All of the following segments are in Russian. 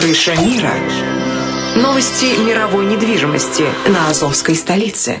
Крыша мира. Новости мировой недвижимости на Азовской столице.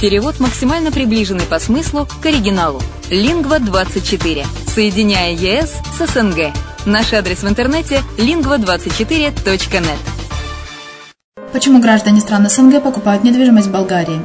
Перевод максимально приближенный по смыслу к оригиналу. Лингва24. Соединяя ЕС с СНГ. Наш адрес в интернете lingva24.net. Почему граждане стран СНГ покупают недвижимость в Болгарии?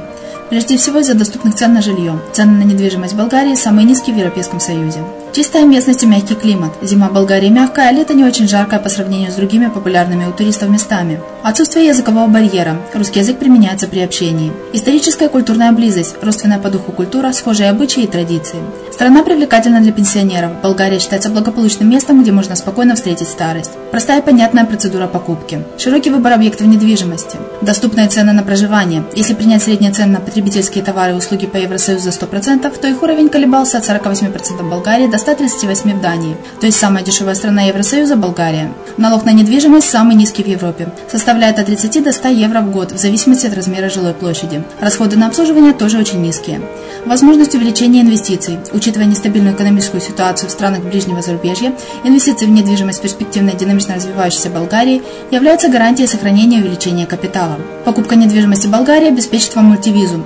Прежде всего из-за доступных цен на жилье. Цены на недвижимость в Болгарии самые низкие в Европейском Союзе. Чистая местность и мягкий климат. Зима в Болгарии мягкая, а лето не очень жаркое по сравнению с другими популярными у туристов местами. Отсутствие языкового барьера. Русский язык применяется при общении. Историческая и культурная близость. Родственная по духу культура, схожие обычаи и традиции. Страна привлекательна для пенсионеров. Болгария считается благополучным местом, где можно спокойно встретить старость. Простая и понятная процедура покупки. Широкий выбор объектов недвижимости. Доступные цены на проживание. Если принять средние цены на потребительские товары и услуги по Евросоюзу за 100%, то их уровень колебался от 48% в Болгарии до 138 в Дании, то есть самая дешевая страна Евросоюза – Болгария. Налог на недвижимость самый низкий в Европе, составляет от 30 до 100 евро в год в зависимости от размера жилой площади. Расходы на обслуживание тоже очень низкие. Возможность увеличения инвестиций. Учитывая нестабильную экономическую ситуацию в странах ближнего зарубежья, инвестиции в недвижимость перспективной динамично развивающейся Болгарии являются гарантией сохранения и увеличения капитала. Покупка недвижимости Болгарии обеспечит вам мультивизу.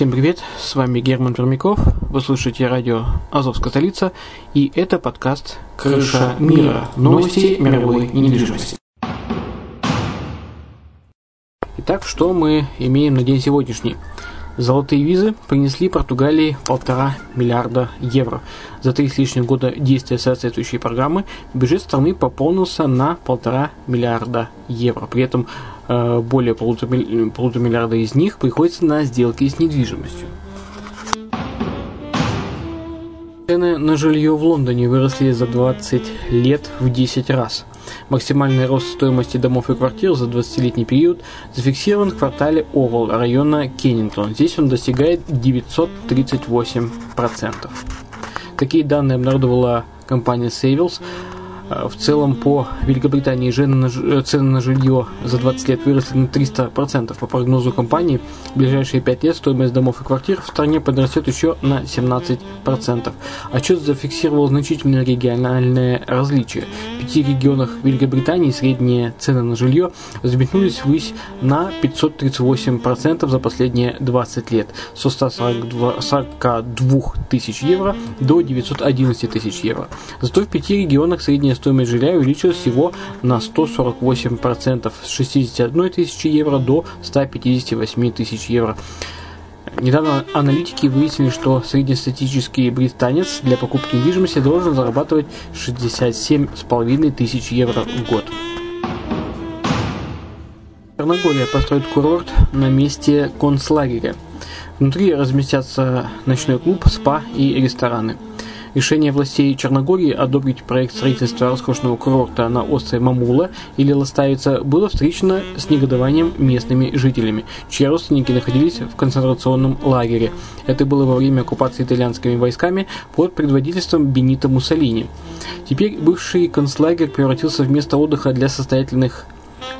Всем привет, с вами Герман Пермяков, вы слушаете радио «Азовская столица» и это подкаст «Крыша мира. Новости мировой недвижимости». Итак, что мы имеем на день сегодняшний? Золотые визы принесли Португалии полтора миллиарда евро. За три с лишним года действия соответствующей программы бюджет страны пополнился на полтора миллиарда евро. При этом более полутора, из них приходится на сделки с недвижимостью. Цены на жилье в Лондоне выросли за 20 лет в 10 раз. Максимальный рост стоимости домов и квартир за 20-летний период зафиксирован в квартале Овал района Кеннингтон. Здесь он достигает 938%. Такие данные обнародовала компания Savills Э, в целом по Великобритании э, цены на жилье за 20 лет выросли на 300%. По прогнозу компании, в ближайшие 5 лет стоимость домов и квартир в стране подрастет еще на 17%. Отчет зафиксировал значительное региональное различие. В пяти регионах Великобритании средние цены на жилье взметнулись ввысь на 538% за последние 20 лет, со 142 тысяч евро до 911 тысяч евро. Зато в пяти регионах средняя стоимость жилья увеличилась всего на 148% с 61 тысячи евро до 158 тысяч евро. Недавно аналитики выяснили, что среднестатистический британец для покупки недвижимости должен зарабатывать 67,5 тысяч евро в год. Черногория построит курорт на месте концлагеря. Внутри разместятся ночной клуб, спа и рестораны – Решение властей Черногории одобрить проект строительства роскошного курорта на острове Мамула или Ластавица было встречено с негодованием местными жителями, чьи родственники находились в концентрационном лагере. Это было во время оккупации итальянскими войсками под предводительством Бенита Муссолини. Теперь бывший концлагерь превратился в место отдыха для состоятельных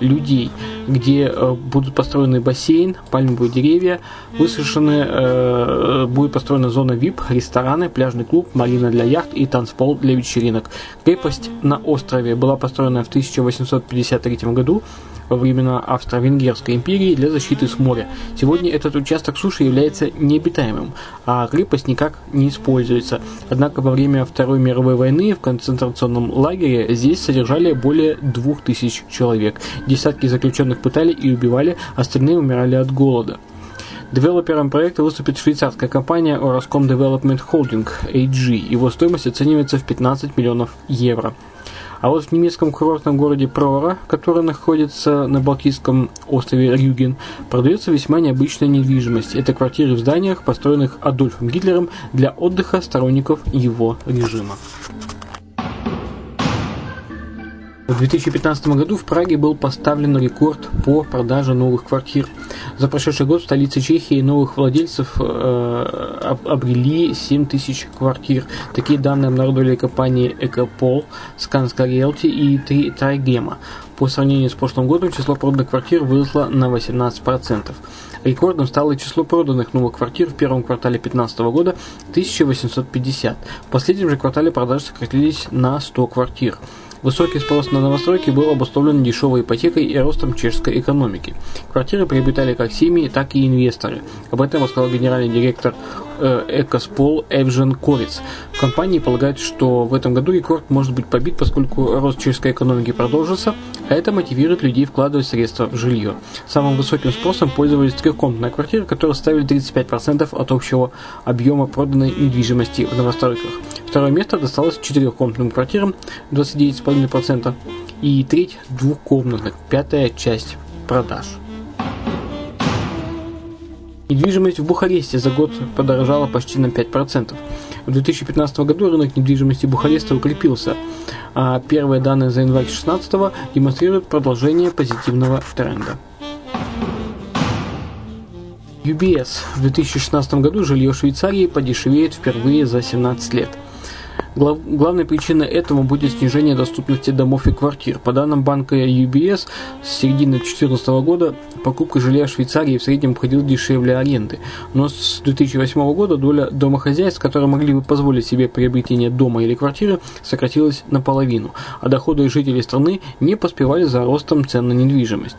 людей – где э, будут построены бассейн, пальмовые деревья, высушены, э, будет построена зона VIP, рестораны, пляжный клуб, марина для яхт и танцпол для вечеринок. Крепость на острове была построена в 1853 году во времена Австро-Венгерской империи для защиты с моря. Сегодня этот участок суши является необитаемым, а крепость никак не используется. Однако во время Второй мировой войны в концентрационном лагере здесь содержали более двух тысяч человек. Десятки заключенных пытали и убивали, остальные умирали от голода. Девелопером проекта выступит швейцарская компания Orascom Development Holding AG. Его стоимость оценивается в 15 миллионов евро. А вот в немецком курортном городе Прора, который находится на Балтийском острове Рюген, продается весьма необычная недвижимость. Это квартиры в зданиях, построенных Адольфом Гитлером для отдыха сторонников его режима. В 2015 году в Праге был поставлен рекорд по продаже новых квартир. За прошедший год в столице Чехии новых владельцев э, обрели 7 тысяч квартир. Такие данные обнародовали компании Экопол, Сканска Риэлти и Трайгема. По сравнению с прошлым годом число проданных квартир выросло на 18%. Рекордом стало число проданных новых квартир в первом квартале 2015 года 1850. В последнем же квартале продажи сократились на 100 квартир. Высокий спрос на новостройки был обусловлен дешевой ипотекой и ростом чешской экономики. Квартиры приобретали как семьи, так и инвесторы. Об этом рассказал генеральный директор э, Экоспол Эвжен Кориц. В компании полагают, что в этом году рекорд может быть побит, поскольку рост чешской экономики продолжится, а это мотивирует людей вкладывать средства в жилье. Самым высоким спросом пользовались трехкомнатные квартиры, которые ставили 35% от общего объема проданной недвижимости в новостройках. Второе место досталось четырехкомнатным квартирам 29,5% и треть двухкомнатных, пятая часть продаж. Недвижимость в Бухаресте за год подорожала почти на 5%. В 2015 году рынок недвижимости Бухареста укрепился, а первые данные за январь 2016 демонстрируют продолжение позитивного тренда. UBS в 2016 году жилье Швейцарии подешевеет впервые за 17 лет – Глав, главной причиной этому будет снижение доступности домов и квартир. По данным банка UBS, с середины 2014 года покупка жилья в Швейцарии в среднем обходилась дешевле аренды. Но с 2008 года доля домохозяйств, которые могли бы позволить себе приобретение дома или квартиры, сократилась наполовину, а доходы жителей страны не поспевали за ростом цен на недвижимость.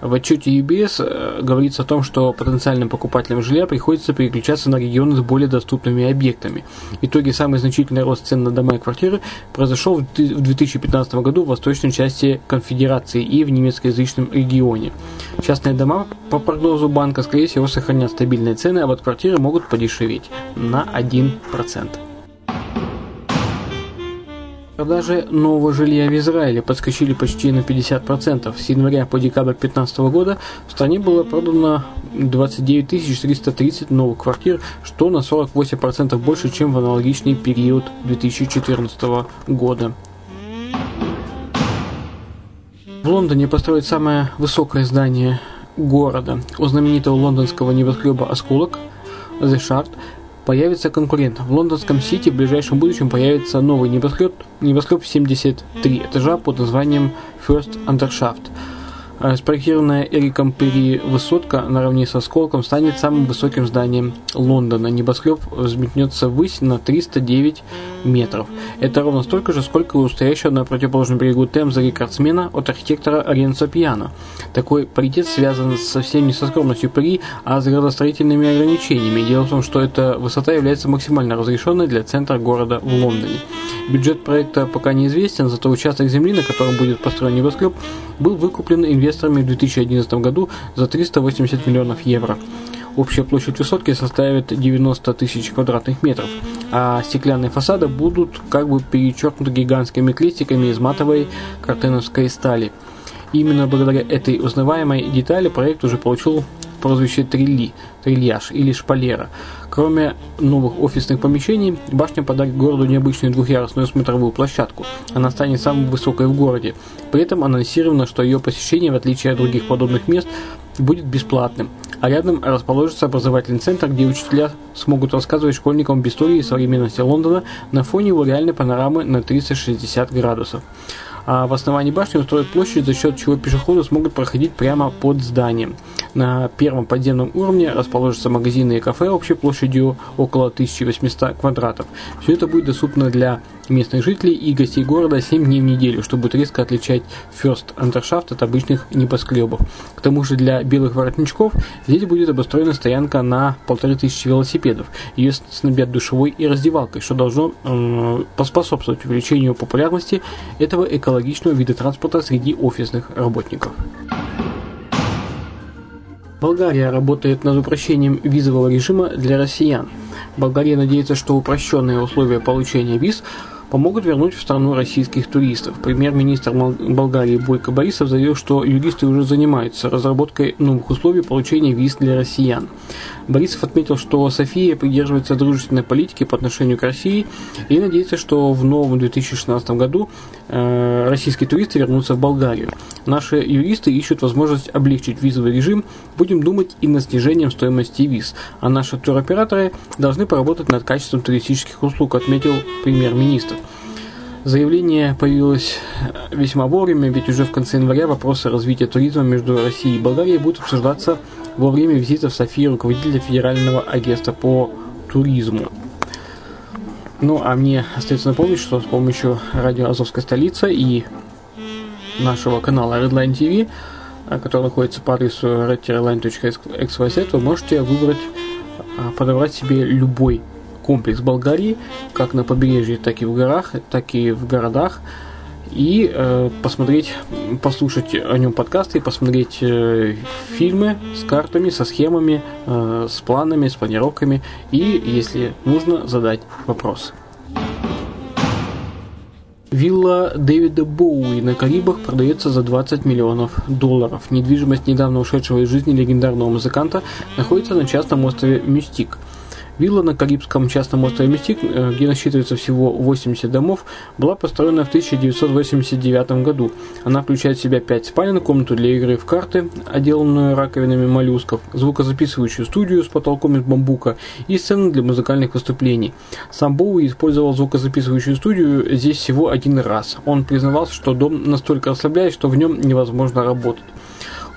В отчете UBS э, говорится о том, что потенциальным покупателям жилья приходится переключаться на регионы с более доступными объектами. В итоге самый значительный рост цен на дома и квартиры произошел в 2015 году в восточной части Конфедерации и в немецкоязычном регионе. Частные дома, по прогнозу банка, скорее всего, сохранят стабильные цены, а вот квартиры могут подешеветь на 1%. Продажи нового жилья в Израиле подскочили почти на 50%. С января по декабрь 2015 года в стране было продано 29 330 новых квартир, что на 48% больше, чем в аналогичный период 2014 года. В Лондоне построят самое высокое здание города. У знаменитого лондонского небоскреба «Осколок» The Shard появится конкурент. В лондонском Сити в ближайшем будущем появится новый небоскреб, небоскреб 73 этажа под названием First Undershaft – спроектированная Эриком Перри высотка наравне со осколком станет самым высоким зданием Лондона. Небоскреб взметнется ввысь на 309 метров. Это ровно столько же, сколько у стоящего на противоположном берегу Темза рекордсмена от архитектора Ренцо Пьяно. Такой паритет связан совсем не со скромностью Перри, а с градостроительными ограничениями. Дело в том, что эта высота является максимально разрешенной для центра города в Лондоне. Бюджет проекта пока неизвестен, зато участок земли, на котором будет построен небоскреб, был выкуплен инвесторами в 2011 году за 380 миллионов евро. Общая площадь высотки составит 90 тысяч квадратных метров, а стеклянные фасады будут как бы перечеркнуты гигантскими крестиками из матовой картеновской стали. Именно благодаря этой узнаваемой детали проект уже получил прозвище Трилли, Трильяж или Шпалера. Кроме новых офисных помещений, башня подарит городу необычную двухъярусную смотровую площадку. Она станет самой высокой в городе. При этом анонсировано, что ее посещение, в отличие от других подобных мест, будет бесплатным. А рядом расположится образовательный центр, где учителя смогут рассказывать школьникам об истории и современности Лондона на фоне его реальной панорамы на 360 градусов. А в основании башни устроят площадь, за счет чего пешеходы смогут проходить прямо под зданием. На первом подземном уровне расположатся магазины и кафе общей площадью около 1800 квадратов. Все это будет доступно для местных жителей и гостей города 7 дней в неделю, что будет резко отличать First Андершафт от обычных небоскребов. К тому же для белых воротничков здесь будет обустроена стоянка на полторы тысячи велосипедов. Ее снабдят душевой и раздевалкой, что должно э, поспособствовать увеличению популярности этого экологичного вида транспорта среди офисных работников. Болгария работает над упрощением визового режима для россиян. Болгария надеется, что упрощенные условия получения виз помогут вернуть в страну российских туристов. Премьер-министр Болгарии Бойко Борисов заявил, что юристы уже занимаются разработкой новых условий получения виз для россиян. Борисов отметил, что София придерживается дружественной политики по отношению к России и надеется, что в новом 2016 году э, российские туристы вернутся в Болгарию. Наши юристы ищут возможность облегчить визовый режим, будем думать и над снижением стоимости виз, а наши туроператоры должны поработать над качеством туристических услуг, отметил премьер-министр. Заявление появилось весьма вовремя, ведь уже в конце января вопросы развития туризма между Россией и Болгарией будут обсуждаться во время визита в Софии руководителя Федерального агентства по туризму. Ну, а мне остается напомнить, что с помощью радио Азовская столица и нашего канала Redline TV, который находится по адресу redline.xyz, вы можете выбрать, а, подобрать себе любой комплекс Болгарии, как на побережье, так и в горах, так и в городах, и э, посмотреть, послушать о нем подкасты, посмотреть э, фильмы с картами, со схемами, э, с планами, с планировками и, если нужно, задать вопрос. Вилла Дэвида Боуи на Карибах продается за 20 миллионов долларов. Недвижимость недавно ушедшего из жизни легендарного музыканта находится на частном острове Мюстик – Вилла на Карибском частном острове Мистик, э, где насчитывается всего 80 домов, была построена в 1989 году. Она включает в себя 5 спален, комнату для игры в карты, отделанную раковинами моллюсков, звукозаписывающую студию с потолком из бамбука и сцену для музыкальных выступлений. Сам Боуи использовал звукозаписывающую студию здесь всего один раз. Он признавался, что дом настолько расслабляет, что в нем невозможно работать.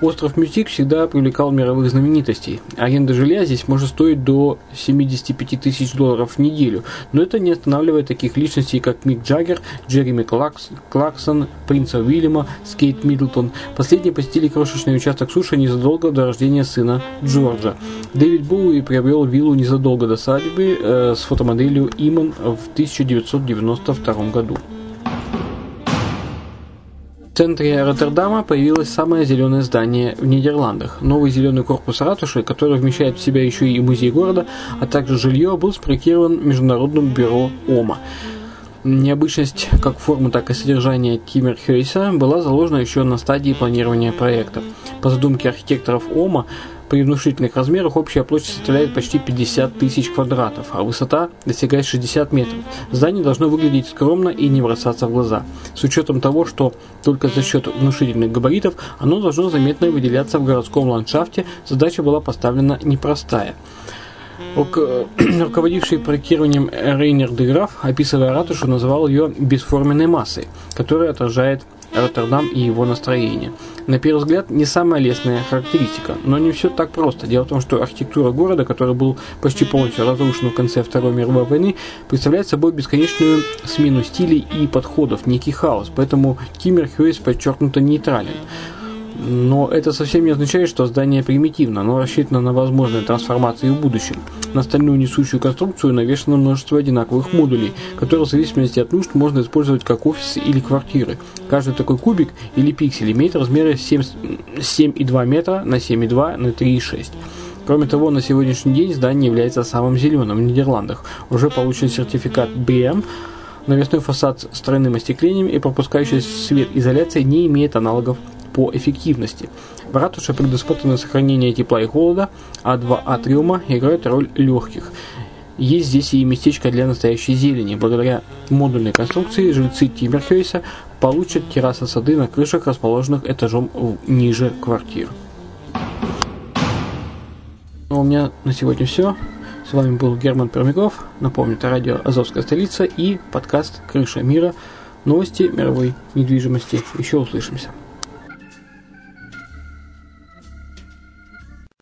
Остров Мюстик всегда привлекал мировых знаменитостей. Аренда жилья здесь может стоить до 75 тысяч долларов в неделю, но это не останавливает таких личностей, как Мик Джаггер, Джереми Кларкс, Кларксон, принца Уильяма, с Кейт Миддлтон. Последние посетили крошечный участок суши незадолго до рождения сына Джорджа. Дэвид Боуи приобрел виллу незадолго до свадьбы э, с фотомоделью Иман в 1992 году. В центре Роттердама появилось самое зеленое здание в Нидерландах. Новый зеленый корпус ратуши, который вмещает в себя еще и музей города, а также жилье, был спроектирован Международным бюро ОМА. Необычность как формы, так и содержания Тиммерхейса была заложена еще на стадии планирования проекта. По задумке архитекторов ОМА, при внушительных размерах общая площадь составляет почти 50 тысяч квадратов, а высота достигает 60 метров. Здание должно выглядеть скромно и не бросаться в глаза. С учетом того, что только за счет внушительных габаритов оно должно заметно выделяться в городском ландшафте, задача была поставлена непростая. Руководивший проектированием Рейнер Деграф, описывая ратушу, называл ее бесформенной массой, которая отражает Роттердам и его настроение. На первый взгляд, не самая лестная характеристика, но не все так просто. Дело в том, что архитектура города, который был почти полностью разрушен в конце Второй мировой войны, представляет собой бесконечную смену стилей и подходов, некий хаос, поэтому Киммер Хьюис подчеркнуто нейтрален. Но это совсем не означает, что здание примитивно, оно рассчитано на возможные трансформации в будущем. На стальную несущую конструкцию навешано множество одинаковых модулей, которые в зависимости от нужд можно использовать как офисы или квартиры. Каждый такой кубик или пиксель имеет размеры 7,2 метра на 7,2 на 3,6. Кроме того, на сегодняшний день здание является самым зеленым в Нидерландах. Уже получен сертификат BM, навесной фасад с тройным остеклением и пропускающий свет изоляция не имеет аналогов по эффективности. В ратуше предусмотрено сохранение тепла и холода, а два атриума играют роль легких. Есть здесь и местечко для настоящей зелени. Благодаря модульной конструкции жильцы Тиммерхейса получат террасы сады на крышах, расположенных этажом ниже квартир. Ну, у меня на сегодня все. С вами был Герман Пермяков. Напомню, это радио «Азовская столица» и подкаст «Крыша мира» Новости мировой недвижимости. Еще услышимся.